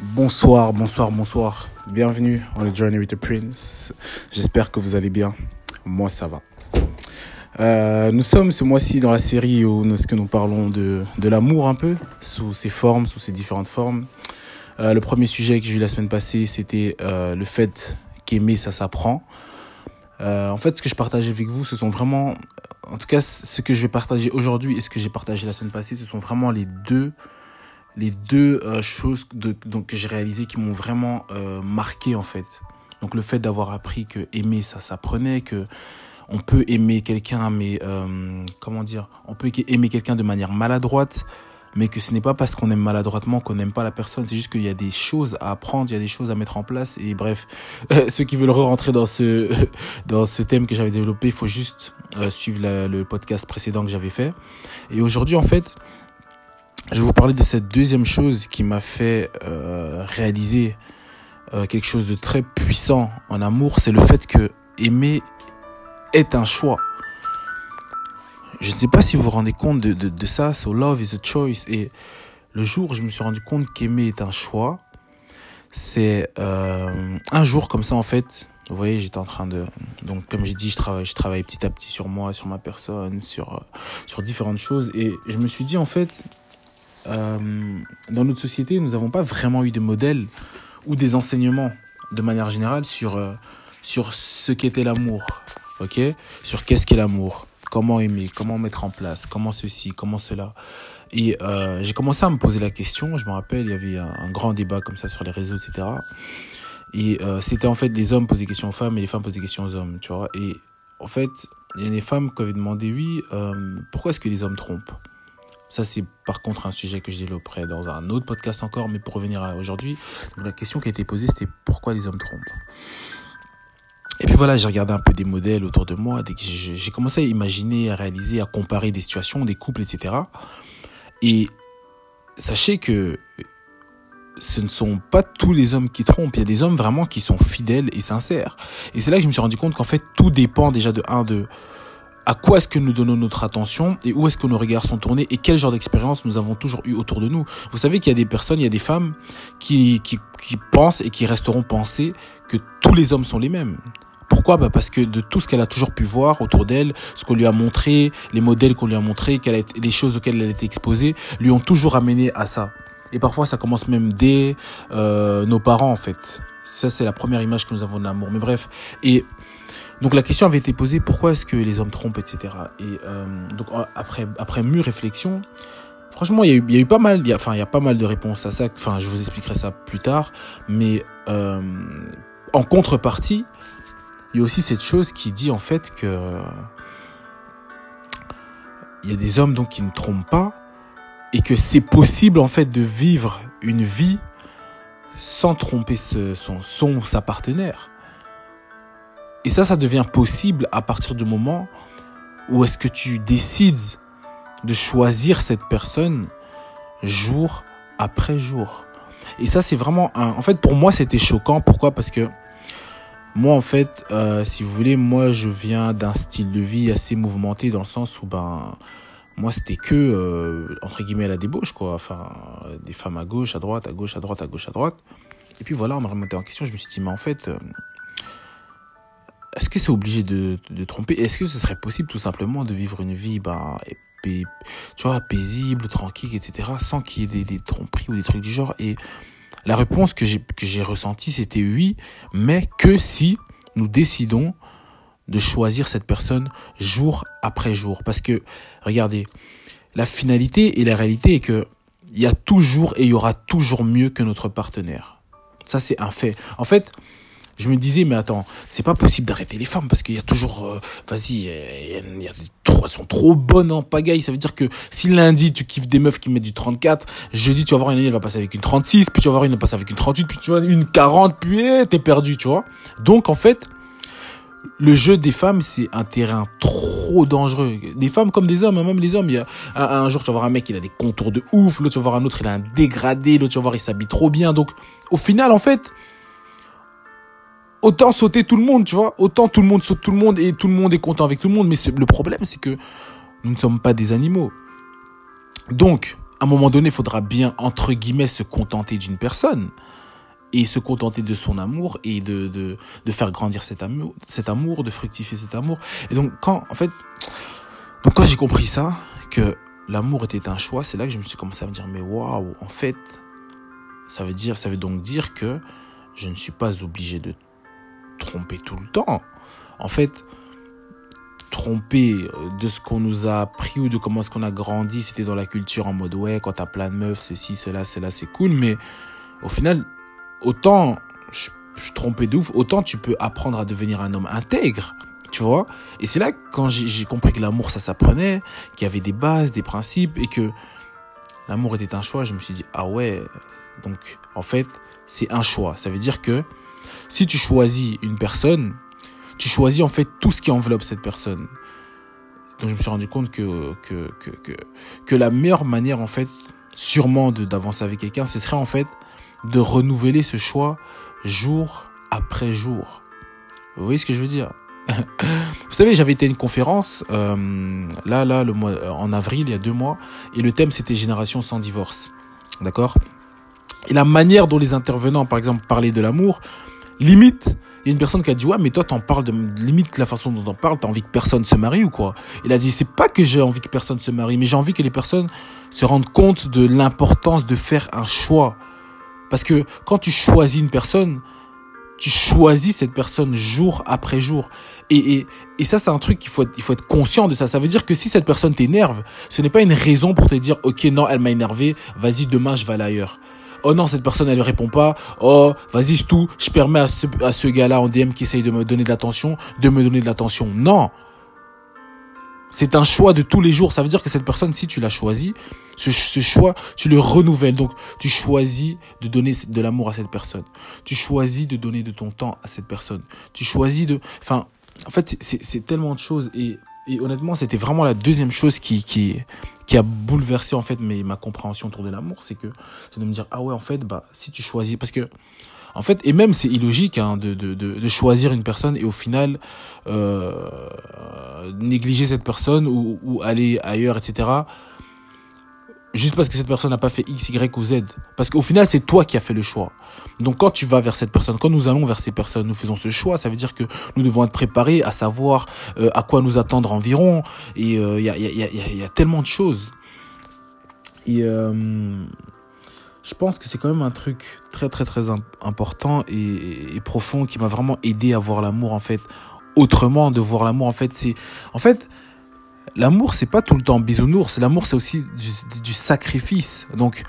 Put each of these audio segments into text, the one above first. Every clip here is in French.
Bonsoir, bonsoir, bonsoir. Bienvenue on the Journey with the Prince. J'espère que vous allez bien. Moi, ça va. Euh, nous sommes ce mois-ci dans la série où nous, que nous parlons de, de l'amour un peu, sous ses formes, sous ses différentes formes. Euh, le premier sujet que j'ai eu la semaine passée, c'était euh, le fait qu'aimer, ça s'apprend. En fait, ce que je partage avec vous, ce sont vraiment, en tout cas, ce que je vais partager aujourd'hui et ce que j'ai partagé la semaine passée, ce sont vraiment les deux les deux euh, choses donc, que j'ai réalisées qui m'ont vraiment euh, marqué en fait. Donc le fait d'avoir appris que aimer ça s'apprenait, que on peut aimer quelqu'un mais euh, comment dire, on peut aimer quelqu'un de manière maladroite, mais que ce n'est pas parce qu'on aime maladroitement qu'on n'aime pas la personne, c'est juste qu'il y a des choses à apprendre, il y a des choses à mettre en place et bref, ceux qui veulent rentrer dans ce dans ce thème que j'avais développé, il faut juste suivre le podcast précédent que j'avais fait. Et aujourd'hui en fait, je vais vous parler de cette deuxième chose qui m'a fait euh, réaliser euh, quelque chose de très puissant en amour, c'est le fait que aimer est un choix. Je ne sais pas si vous vous rendez compte de, de, de ça, so love is a choice. Et le jour où je me suis rendu compte qu'aimer est un choix, c'est euh, un jour comme ça en fait. Vous voyez, j'étais en train de donc comme j'ai dit, je travaille, je travaille petit à petit sur moi, sur ma personne, sur sur différentes choses et je me suis dit en fait euh, dans notre société, nous n'avons pas vraiment eu de modèles ou des enseignements de manière générale sur, euh, sur ce qu'était l'amour, ok? Sur qu'est-ce qu'est l'amour, comment aimer, comment mettre en place, comment ceci, comment cela? Et euh, j'ai commencé à me poser la question, je me rappelle, il y avait un, grand débat comme ça sur les réseaux, etc. Et c'était en fait les hommes posaient des questions aux femmes et les femmes posaient des questions aux hommes, tu vois? Et en fait, il y a des femmes qui avaient demandé, oui, pourquoi est-ce que les hommes trompent? Ça, c'est par contre un sujet que je développerai dans un autre podcast encore, mais pour revenir à aujourd'hui, la question qui a été posée, c'était pourquoi les hommes trompent? Et puis voilà, j'ai regardé un peu des modèles autour de moi, j'ai commencé à imaginer, à réaliser, à comparer des situations, des couples, etc. Et sachez que ce ne sont pas tous les hommes qui trompent. Il y a des hommes vraiment qui sont fidèles et sincères. Et c'est là que je me suis rendu compte qu'en fait, tout dépend déjà de un, de à quoi est-ce que nous donnons notre attention et où est-ce que nos regards sont tournés et quel genre d'expérience nous avons toujours eu autour de nous. Vous savez qu'il y a des personnes, il y a des femmes qui, qui, qui pensent et qui resteront penser que tous les hommes sont les mêmes. Pourquoi? Bah Parce que de tout ce qu'elle a toujours pu voir autour d'elle, ce qu'on lui a montré, les modèles qu'on lui a montrés, a, les choses auxquelles elle a été exposée, lui ont toujours amené à ça. Et parfois, ça commence même dès euh, nos parents, en fait. Ça, c'est la première image que nous avons de l'amour. Mais bref. Et donc la question avait été posée pourquoi est-ce que les hommes trompent, etc. Et euh, donc après après mûre réflexion, franchement il y a eu pas mal, enfin il y a pas mal de réponses à ça. Enfin je vous expliquerai ça plus tard. Mais euh, en contrepartie, il y a aussi cette chose qui dit en fait que il y a des hommes donc qui ne trompent pas et que c'est possible en fait de vivre une vie sans tromper son son ou sa partenaire. Et ça, ça devient possible à partir du moment où est-ce que tu décides de choisir cette personne jour après jour. Et ça, c'est vraiment un... En fait, pour moi, c'était choquant. Pourquoi? Parce que moi, en fait, euh, si vous voulez, moi, je viens d'un style de vie assez mouvementé dans le sens où, ben, moi, c'était que, euh, entre guillemets, la débauche, quoi. Enfin, des femmes à gauche, à droite, à gauche, à droite, à gauche, à droite. Et puis voilà, on m'a remonté en question. Je me suis dit, mais en fait... Euh, est-ce que c'est obligé de, tromper? Est-ce que ce serait possible tout simplement de vivre une vie, bah, tu vois, paisible, tranquille, etc., sans qu'il y ait des, des, tromperies ou des trucs du genre? Et la réponse que j'ai que j'ai ressentie, c'était oui, mais que si nous décidons de choisir cette personne jour après jour. Parce que, regardez, la finalité et la réalité est que il y a toujours et il y aura toujours mieux que notre partenaire. Ça, c'est un fait. En fait, je me disais, mais attends, c'est pas possible d'arrêter les femmes parce qu'il y a toujours, euh, vas-y, il y a, elles sont trop bonnes en pagaille. Ça veut dire que si lundi tu kiffes des meufs qui mettent du 34, jeudi tu vas voir une elle va passer avec une 36, puis tu vas voir une elle va passer avec une 38, puis tu vois une 40, puis eh, t'es perdu, tu vois. Donc en fait, le jeu des femmes, c'est un terrain trop dangereux. Des femmes comme des hommes, hein, même les hommes. Il y a un, un, jour, tu vas voir un mec, il a des contours de ouf. L'autre, tu vas voir un autre, il a un dégradé. L'autre, tu vas voir, il s'habille trop bien. Donc, au final, en fait, autant sauter tout le monde, tu vois. Autant tout le monde saute tout le monde et tout le monde est content avec tout le monde. Mais le problème, c'est que nous ne sommes pas des animaux. Donc, à un moment donné, il faudra bien, entre guillemets, se contenter d'une personne et se contenter de son amour et de, de, de faire grandir cet amour, cet amour, de fructifier cet amour. Et donc, quand, en fait, donc quand j'ai compris ça, que l'amour était un choix, c'est là que je me suis commencé à me dire, mais waouh, en fait, ça veut dire, ça veut donc dire que je ne suis pas obligé de tromper tout le temps. En fait, tromper euh, de ce qu'on nous a appris ou de comment est-ce qu'on a grandi, c'était dans la culture en mode ouais, quand t'as plein de meufs, ceci, cela, cela, c'est cool, mais au final, autant je, je trompais de ouf, autant tu peux apprendre à devenir un homme intègre. Tu vois Et c'est là quand j'ai compris que l'amour, ça s'apprenait, qu'il y avait des bases, des principes, et que l'amour était un choix, je me suis dit, ah ouais, donc en fait, c'est un choix. Ça veut dire que si tu choisis une personne, tu choisis en fait tout ce qui enveloppe cette personne. Donc je me suis rendu compte que, que, que, que, que la meilleure manière en fait, sûrement d'avancer avec quelqu'un, ce serait en fait de renouveler ce choix jour après jour. Vous voyez ce que je veux dire? Vous savez, j'avais été à une conférence euh, là, là, le mois, en avril, il y a deux mois, et le thème c'était Génération sans divorce. D'accord? Et la manière dont les intervenants, par exemple, parlaient de l'amour, limite, il y a une personne qui a dit ouais mais toi t'en parles de limite la façon dont t'en parles t'as envie que personne se marie ou quoi? Il a dit c'est pas que j'ai envie que personne se marie mais j'ai envie que les personnes se rendent compte de l'importance de faire un choix parce que quand tu choisis une personne, tu choisis cette personne jour après jour. Et, et, et ça, c'est un truc qu'il faut être, il faut être conscient de ça. Ça veut dire que si cette personne t'énerve, ce n'est pas une raison pour te dire, OK, non, elle m'a énervé, vas-y, demain, je vais aller ailleurs. Oh non, cette personne, elle ne répond pas. Oh, vas-y, je tout, je permets à ce, gars-là en DM qui essaye de me donner de l'attention, de me donner de l'attention. Non. C'est un choix de tous les jours. Ça veut dire que cette personne, si tu l'as choisi, ce, ce, choix, tu le renouvelles. Donc, tu choisis de donner de l'amour à cette personne. Tu choisis de donner de ton temps à cette personne. Tu choisis de... Enfin, en fait, c'est tellement de choses. Et, et honnêtement, c'était vraiment la deuxième chose qui, qui, qui a bouleversé en fait ma compréhension autour de l'amour. C'est que de me dire, ah ouais, en fait, bah, si tu choisis... Parce que en fait, et même c'est illogique hein, de, de, de, de, choisir une personne et au final euh, négliger cette personne ou, ou aller ailleurs, etc. Juste parce que cette personne n'a pas fait X, Y ou Z. Parce qu'au final, c'est toi qui as fait le choix. Donc quand tu vas vers cette personne, quand nous allons vers ces personnes, nous faisons ce choix, ça veut dire que nous devons être préparés à savoir euh, à quoi nous attendre environ. Et il euh, y, a, y, a, y, a, y, a, tellement de choses. Et euh, je pense que c'est quand même un truc très très très important et, et profond qui m'a vraiment aidé à voir l'amour en fait autrement de voir l'amour en fait c'est en fait l'amour c'est pas tout le temps bisounours. L'amour c'est aussi du, du, sacrifice. Donc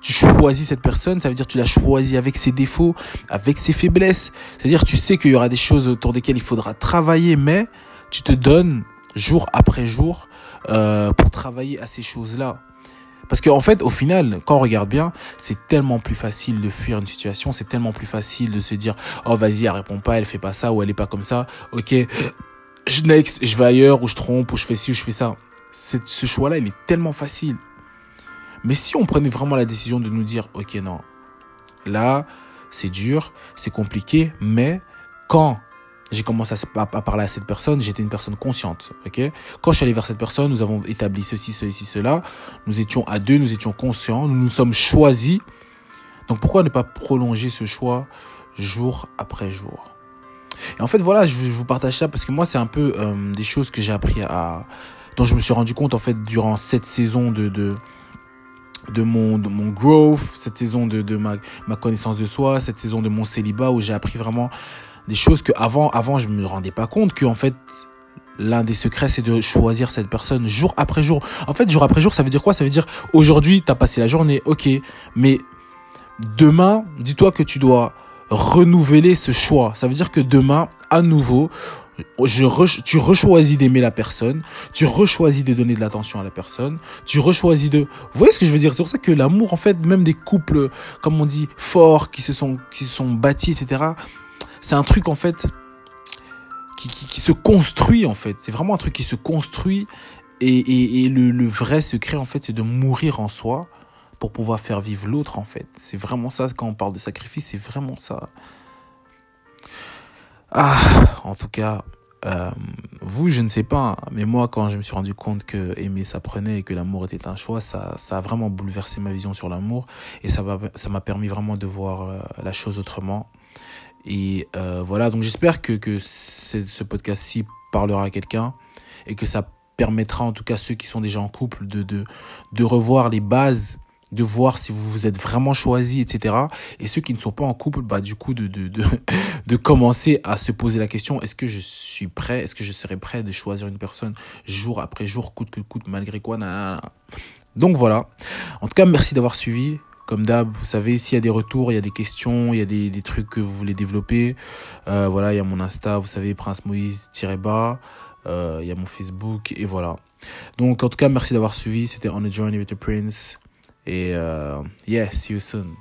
tu choisis cette personne ça veut dire tu l'as choisi avec ses défauts avec ses faiblesses. C'est à dire tu sais qu'il y aura des choses autour desquelles il faudra travailler mais tu te donnes jour après jour euh, pour travailler à ces choses là parce qu'en en fait, au final, quand on regarde bien, c'est tellement plus facile de fuir une situation, c'est tellement plus facile de se dire, oh vas-y, elle répond pas, elle fait pas ça, ou elle est pas comme ça, ok, je next, je vais ailleurs, ou je trompe, ou je fais ci, ou je fais ça. ce choix-là, il est tellement facile. Mais si on prenait vraiment la décision de nous dire, ok, non, là, c'est dur, c'est compliqué, mais quand j'ai commencé à, parler à cette personne, j'étais une personne consciente, ok? Quand je suis allé vers cette personne, nous avons établi ceci, ceci, cela, nous étions à deux, nous étions conscients, nous nous sommes choisis. Donc pourquoi ne pas prolonger ce choix jour après jour? Et en fait, voilà, je, vous partage ça parce que moi, c'est un peu euh, des choses que j'ai appris à... dont je me suis rendu compte, en fait, durant cette saison de... de de mon, mon growth, cette saison de, de ma, ma connaissance de soi, cette saison de mon célibat où j'ai appris vraiment des choses que avant, avant, je me rendais pas compte que en fait, l'un des secrets, c'est de choisir cette personne jour après jour. En fait, jour après jour, ça veut dire quoi? Ça veut dire aujourd'hui, t'as passé la journée, ok, mais demain, dis-toi que tu dois renouveler ce choix. Ça veut dire que demain, à nouveau, je re, tu rechoisis d'aimer la personne, tu rechoisis de donner de l'attention à la personne, tu rechoisis de... Vous voyez ce que je veux dire? C'est pour ça que l'amour, en fait, même des couples, comme on dit, forts, qui se sont, qui se sont bâtis, etc., c'est un truc en fait qui, qui, qui, se construit en fait. C'est vraiment un truc qui se construit et, et, et le, le, vrai secret en fait c'est de mourir en soi pour pouvoir faire vivre l'autre en fait. C'est vraiment ça quand on parle de sacrifice, c'est vraiment ça. Ah, en tout cas, Euh, vous, je ne sais pas, mais moi, quand je me suis rendu compte que aimer ça prenait et que l'amour était un choix, ça, ça a vraiment bouleversé ma vision sur l'amour et ça m'a ça permis vraiment de voir euh, la chose autrement. Et euh, voilà, donc j'espère que, que ce podcast-ci parlera à quelqu'un et que ça permettra en tout cas ceux qui sont déjà en couple de, de, de revoir les bases de voir si vous vous êtes vraiment choisi, etc. Et ceux qui ne sont pas en couple, bah, du coup, de, de, de, de commencer à se poser la question, est-ce que je suis prêt, est-ce que je serai prêt de choisir une personne jour après jour, coûte que coûte, malgré quoi, Donc voilà. En tout cas, merci d'avoir suivi. Comme d'hab, vous savez, s'il y a des retours, il y a des questions, il y a des, des trucs que vous voulez développer, euh, voilà, il y a mon Insta, vous savez, Prince Moïse-bas, euh, il y a mon Facebook, et voilà. Donc, en tout cas, merci d'avoir suivi. C'était On a Journey with the Prince. Et uh, yeah, see you soon.